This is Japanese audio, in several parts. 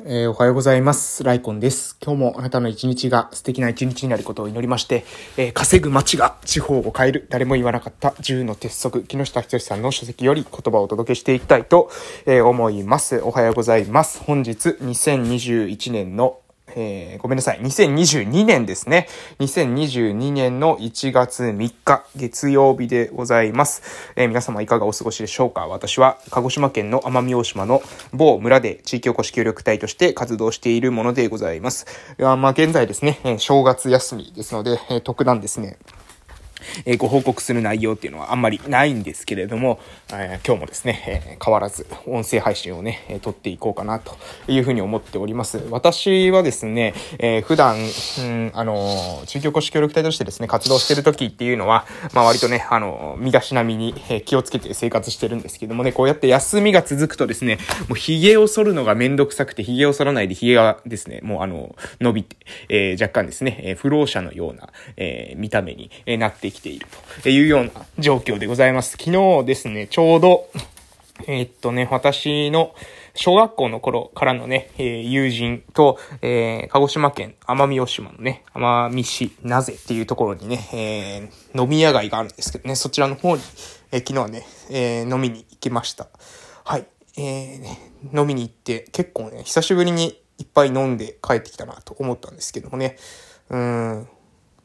えー、おはようございます。ライコンです。今日もあなたの一日が素敵な一日になることを祈りまして、えー、稼ぐ街が地方を変える、誰も言わなかった10の鉄則、木下仁さんの書籍より言葉をお届けしていきたいと、えー、思います。おはようございます。本日2021年のえー、ごめんなさい。2022年ですね。2022年の1月3日、月曜日でございます。えー、皆様いかがお過ごしでしょうか？私は、鹿児島県の奄美大島の某村で地域おこし協力隊として活動しているものでございます。いやまあ、現在ですねえ、正月休みですので、え特段ですね、えご報告する内容っていうのはあんまりないんですけれども、え今日もですね、え変わらず音声配信をね、え撮っていこうかなというふうに思っております。私はですね、え普段、うん、あの、中京古市協力隊としてですね、活動してる時っていうのは、まあ割とね、あの、身だしなみにえ気をつけて生活してるんですけどもね、こうやって休みが続くとですね、もう髭を剃るのがめんどくさくて、髭を剃らないで髭がですね、もうあの、伸びて、えー、若干ですね、え不老者のような、え、見た目になってきているというような状況でございます。昨日ですね、ちょうど、えー、っとね、私の小学校の頃からのね、えー、友人と、えー、鹿児島県奄美大島のね、奄美市なぜっていうところにね、えー、飲み屋街があるんですけどね、そちらの方に、えー、昨日はね、えー、飲みに行きました。はい。えー、飲みに行って結構ね、久しぶりにいっぱい飲んで帰ってきたなと思ったんですけどもね、うん、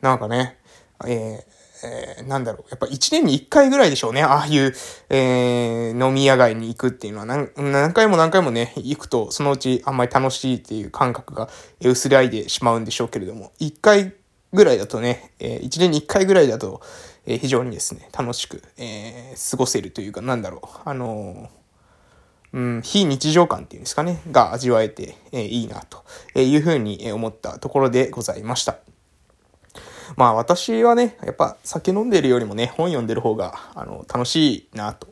なんかね、えー、えー、なんだろう、やっぱ一年に一回ぐらいでしょうね。ああいう、えー、飲み屋街に行くっていうのは。何、何回も何回もね、行くと、そのうちあんまり楽しいっていう感覚が薄らいでしまうんでしょうけれども、一回ぐらいだとね、えー、一年に一回ぐらいだと、えー、非常にですね、楽しく、えー、過ごせるというか、なんだろう、あのうん、非日常感っていうんですかね、が味わえて、えー、いいなというふうに思ったところでございました。まあ私はね、やっぱ酒飲んでるよりもね、本読んでる方が、あの、楽しいなと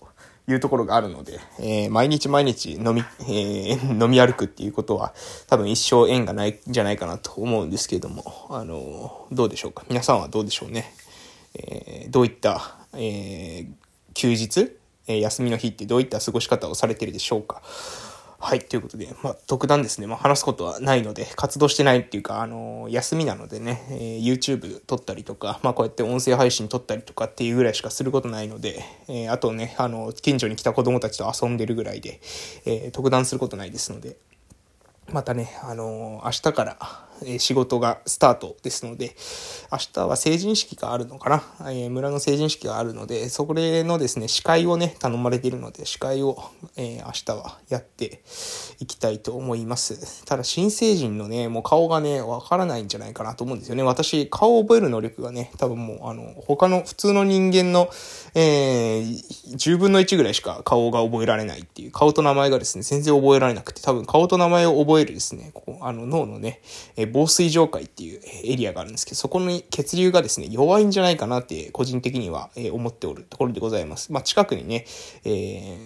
いうところがあるので、えー、毎日毎日飲み、えー、飲み歩くっていうことは多分一生縁がないんじゃないかなと思うんですけれども、あの、どうでしょうか？皆さんはどうでしょうね？えー、どういった、え休日、え休みの日ってどういった過ごし方をされてるでしょうか？はい、ということで、まあ、特段ですね、まあ、話すことはないので、活動してないっていうか、あのー、休みなのでね、えー、YouTube 撮ったりとか、まあ、こうやって音声配信撮ったりとかっていうぐらいしかすることないので、えー、あとね、あの、近所に来た子供たちと遊んでるぐらいで、え特段することないですので、またね、あの明日から、え仕事がスタートですので、明日は成人式があるのかな、え、村の成人式があるので、それのですね、司会をね、頼まれているので、司会を、え、明日はやっていきたいと思います。ただ、新成人のね、もう顔がね、わからないんじゃないかなと思うんですよね。私、顔を覚える能力がね、多分もう、あの、他の普通の人間の、えー、10分の1ぐらいしか顔が覚えられないっていう、顔と名前がですね、全然覚えられなくて、多分顔と名前を覚えるですね、ここあの脳のね、え防水状界っていうエリアがあるんですけど、そこに血流がですね、弱いんじゃないかなって個人的には思っておるところでございます。まあ、近くにね、え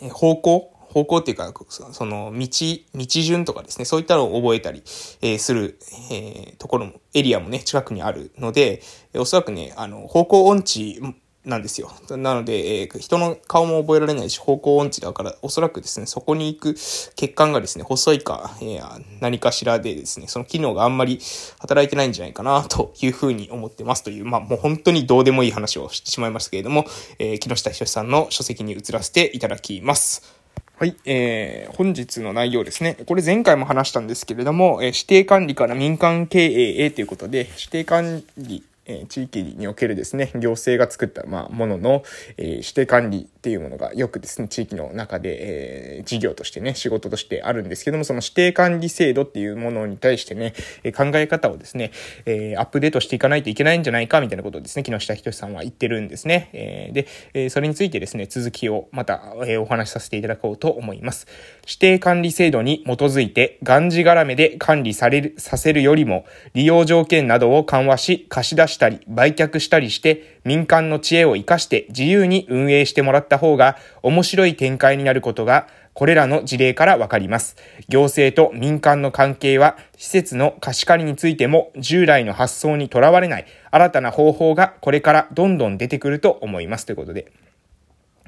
ー、方向方向っていうか、その道、道順とかですね、そういったのを覚えたり、えー、する、えー、ところも、エリアもね、近くにあるので、おそらくね、あの、方向音痴なんですよ。なので、えー、人の顔も覚えられないし、方向音痴だから、おそらくですね、そこに行く血管がですね、細いか、えー、何かしらでですね、その機能があんまり働いてないんじゃないかな、というふうに思ってますという、まあ、もう本当にどうでもいい話をしてしまいましたけれども、えー、木下仁さんの書籍に移らせていただきます。はい、えー、本日の内容ですね。これ前回も話したんですけれども、えー、指定管理から民間経営へということで、指定管理え地域におけるですね、行政が作った、まあ、ものの、えー、指定管理っていうものがよくですね、地域の中で、えー、事業としてね、仕事としてあるんですけども、その指定管理制度っていうものに対してね、え考え方をですね、えアップデートしていかないといけないんじゃないか、みたいなことをですね、木下仁さんは言ってるんですね。えで、えそれについてですね、続きをまた、えお話しさせていただこうと思います。指定管理制度に基づいて、がんじがらめで管理される、させるよりも、利用条件などを緩和し、貸し出ししたり、売却したりして、民間の知恵を活かして自由に運営してもらった方が面白い展開になることがこれらの事例からわかります。行政と民間の関係は施設の貸し借りについても従来の発想にとらわれない新たな方法がこれからどんどん出てくると思いますということで。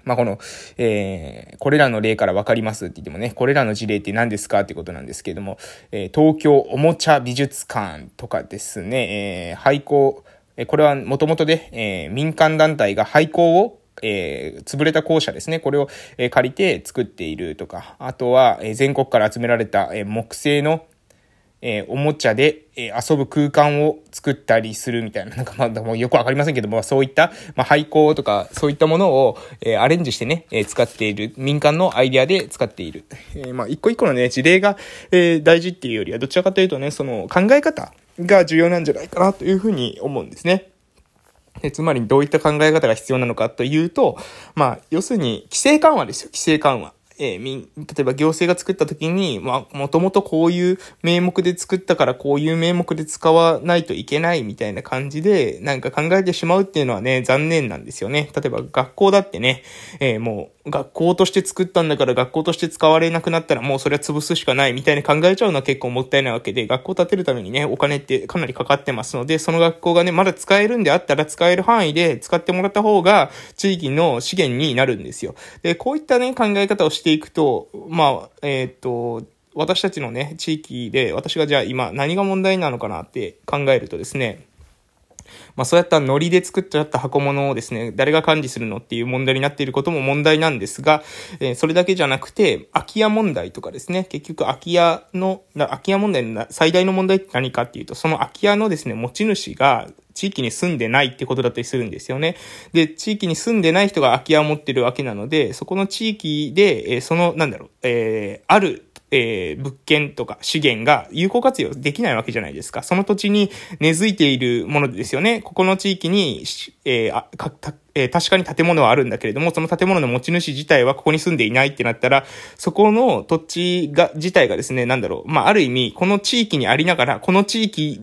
まあ、この、えー、これらの例からわかりますって言ってもね、これらの事例って何ですか？ってことなんですけれども、えー、東京おもちゃ美術館とかですね、えー、廃校、これはもともとで、えー、民間団体が廃校をえー、潰れた校舎ですね。これを、えー、借りて作っているとか、あとは、えー、全国から集められた、えー、木製の、えー、おもちゃで、えー、遊ぶ空間を作ったりするみたいな、なんかまあ、もうよくわかりませんけども、そういった、まあ、廃校とか、そういったものを、えー、アレンジしてね、えー、使っている、民間のアイディアで使っている。えー、まあ、一個一個のね、事例が、えー、大事っていうよりは、どちらかというとね、その考え方が重要なんじゃないかなというふうに思うんですね。でつまりどういった考え方が必要なのかというと、まあ、要するに、規制緩和ですよ、規制緩和。えー、み、例えば行政が作った時に、まあ、もともとこういう名目で作ったからこういう名目で使わないといけないみたいな感じで、なんか考えてしまうっていうのはね、残念なんですよね。例えば学校だってね、えー、もう、学校として作ったんだから学校として使われなくなったらもうそれは潰すしかないみたいに考えちゃうのは結構もったいないわけで、学校建てるためにね、お金ってかなりかかってますので、その学校がね、まだ使えるんであったら使える範囲で使ってもらった方が地域の資源になるんですよ。で、こういったね、考え方をしてていくと、まあ、えー、と、私たちのね、地域で、私がじゃあ今何が問題なのかなって考えるとですね、まあそうやったノリで作っちゃった箱物をですね、誰が管理するのっていう問題になっていることも問題なんですが、えー、それだけじゃなくて、空き家問題とかですね、結局空き家の、空き家問題の最大の問題って何かっていうと、その空き家のですね、持ち主が地域に住んでないってことだったりするんですよね。で、地域に住んでない人が空き家を持ってるわけなので、そこの地域で、え、その、なんだろう、えー、あるえー、物件とか資源が有効活用できないわけじゃないですか。その土地に根付いているものですよね。ここの地域に、えー、あかえー、確かに建物はあるんだけれども、その建物の持ち主自体はここに住んでいないってなったら、そこの土地が、自体がですね、なんだろう、まあ、ある意味、この地域にありながら、この地域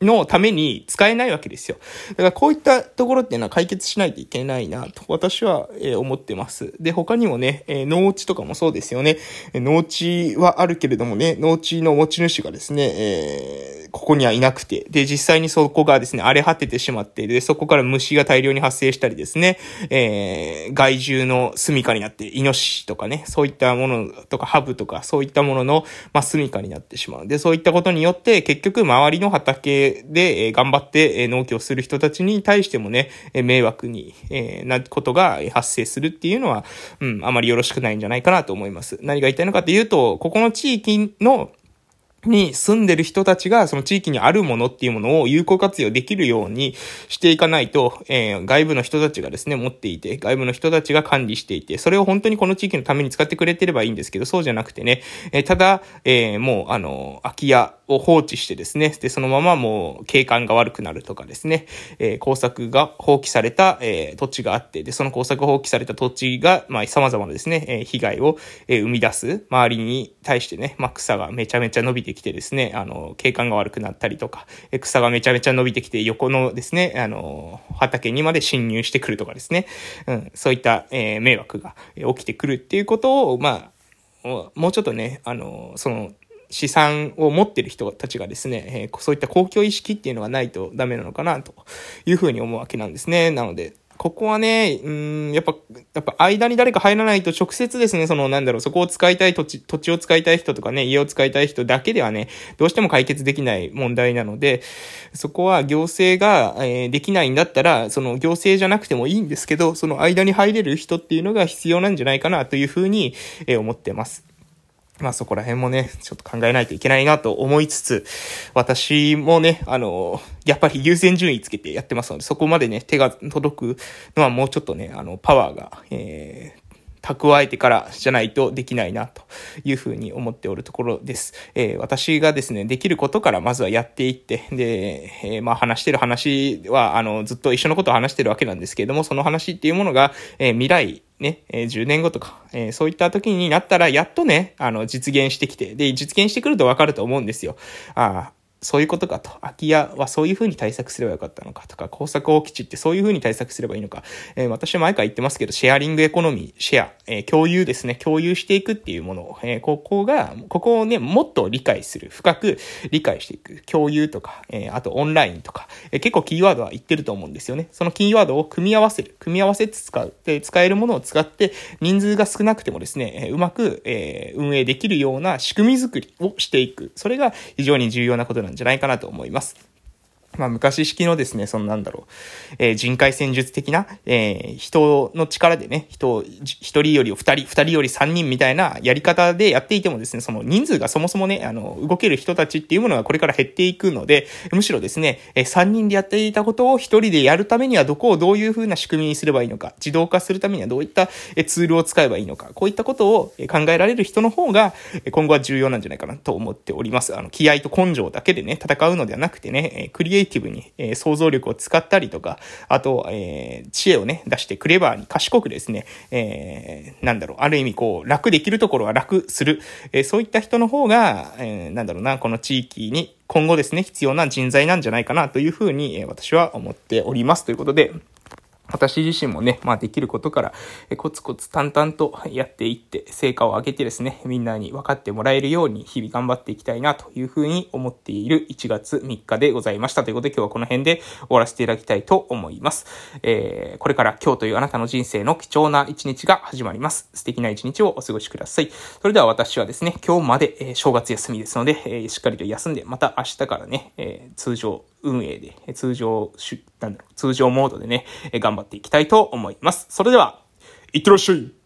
のために使えないわけですよ。だからこういったところっていうのは解決しないといけないなと私は、思ってます。で、他にもね、農地とかもそうですよね。農地はあるけれどもね、農地の持ち主がですね、えー、ここにはいなくて、で、実際にそこがですね、荒れ果ててしまって、で、そこから虫が大量に発生したりですね、えー、害獣の住処になって、イノシシとかね、そういったものとかハブとか、そういったものの、まあ、住処になってしまう。で、そういったことによって、結局周りの畑で、え頑張って農業する人たちに対してもね、迷惑に、えなことが発生するっていうのは、うん、あまりよろしくないんじゃないかなと思います。何が言いたいのかというと、ここの地域のに住んでる人たちがその地域にあるものっていうものを有効活用できるようにしていかないと、えー、外部の人たちがですね、持っていて、外部の人たちが管理していて、それを本当にこの地域のために使ってくれてればいいんですけど、そうじゃなくてね、えー、ただ、えー、もう、あの、空き家を放置してですね、で、そのままもう景観が悪くなるとかですね、えー、工作が放棄された、えー、土地があって、で、その工作放棄された土地が、まあ、様々なですね、えー、被害を、えー、生み出す、周りに対してね、まあ、草がめちゃめちゃ伸びてきてですね、あの、景観が悪くなったりとか、草がめちゃめちゃ伸びてきて、横のですね、あの、畑にまで侵入してくるとかですね、うん、そういった、えー、迷惑が起きてくるっていうことを、まあ、もうちょっとね、あの、その、資産を持ってる人たちがですね、えー、そういった公共意識っていうのがないとダメなのかなというふうに思うわけなんですね。なので、ここはね、うん、やっぱ、やっぱ間に誰か入らないと直接ですね、そのなんだろう、そこを使いたい土地、土地を使いたい人とかね、家を使いたい人だけではね、どうしても解決できない問題なので、そこは行政が、えー、できないんだったら、その行政じゃなくてもいいんですけど、その間に入れる人っていうのが必要なんじゃないかなというふうに、えー、思ってます。まあそこら辺もね、ちょっと考えないといけないなと思いつつ、私もね、あの、やっぱり優先順位つけてやってますので、そこまでね、手が届くのはもうちょっとね、あの、パワーが、えー、蓄えてからじゃないとできないなというふうに思っておるところです。えー、私がですね、できることからまずはやっていって、で、えー、まあ話してる話は、あの、ずっと一緒のことを話してるわけなんですけれども、その話っていうものが、えー、未来、ね、え、10年後とか、え、そういった時になったら、やっとね、あの、実現してきて、で、実現してくるとわかると思うんですよ。ああ、そういうことかと。空き家はそういうふうに対策すればよかったのかとか、工作放棄地ってそういうふうに対策すればいいのか。えー、私は前から言ってますけど、シェアリングエコノミー、シェア、え、共有ですね。共有していくっていうものを、え、ここが、ここをね、もっと理解する。深く理解していく。共有とか、えあとオンラインとか、え結構キーワードは言ってると思うんですよね。そのキーワードを組み合わせる。組み合わせて使う。で、使えるものを使って、人数が少なくてもですね、えうまく、え運営できるような仕組み作りをしていく。それが非常に重要なことなんじゃないかなと思います。まあ、昔式のですね、そのなんだろう、えー、人海戦術的な、えー、人の力でね、人を、一人より二人、二人より三人みたいなやり方でやっていてもですね、その人数がそもそもね、あの、動ける人たちっていうものがこれから減っていくので、むしろですね、えー、三人でやっていたことを一人でやるためにはどこをどういう風な仕組みにすればいいのか、自動化するためにはどういったツールを使えばいいのか、こういったことを考えられる人の方が、今後は重要なんじゃないかなと思っております。あの、気合と根性だけでね、戦うのではなくてね、クリエイティブに、えー、想像力を使ったりとか、あと、えー、知恵をね、出してクレバーに賢くですね、えー、なんだろう、ある意味こう、楽できるところは楽する、えー、そういった人の方が、えー、なんだろうな、この地域に今後ですね、必要な人材なんじゃないかなというふうに、えー、私は思っております。ということで、私自身もね、まあできることから、えコツコツ淡々とやっていって、成果を上げてですね、みんなに分かってもらえるように日々頑張っていきたいなというふうに思っている1月3日でございました。ということで今日はこの辺で終わらせていただきたいと思います。えー、これから今日というあなたの人生の貴重な一日が始まります。素敵な一日をお過ごしください。それでは私はですね、今日まで、え正月休みですので、えしっかりと休んで、また明日からね、え通常運営で、通常、なんだろう、通常モードでね、頑張っていきたいと思います。それでは、いってらっしゃい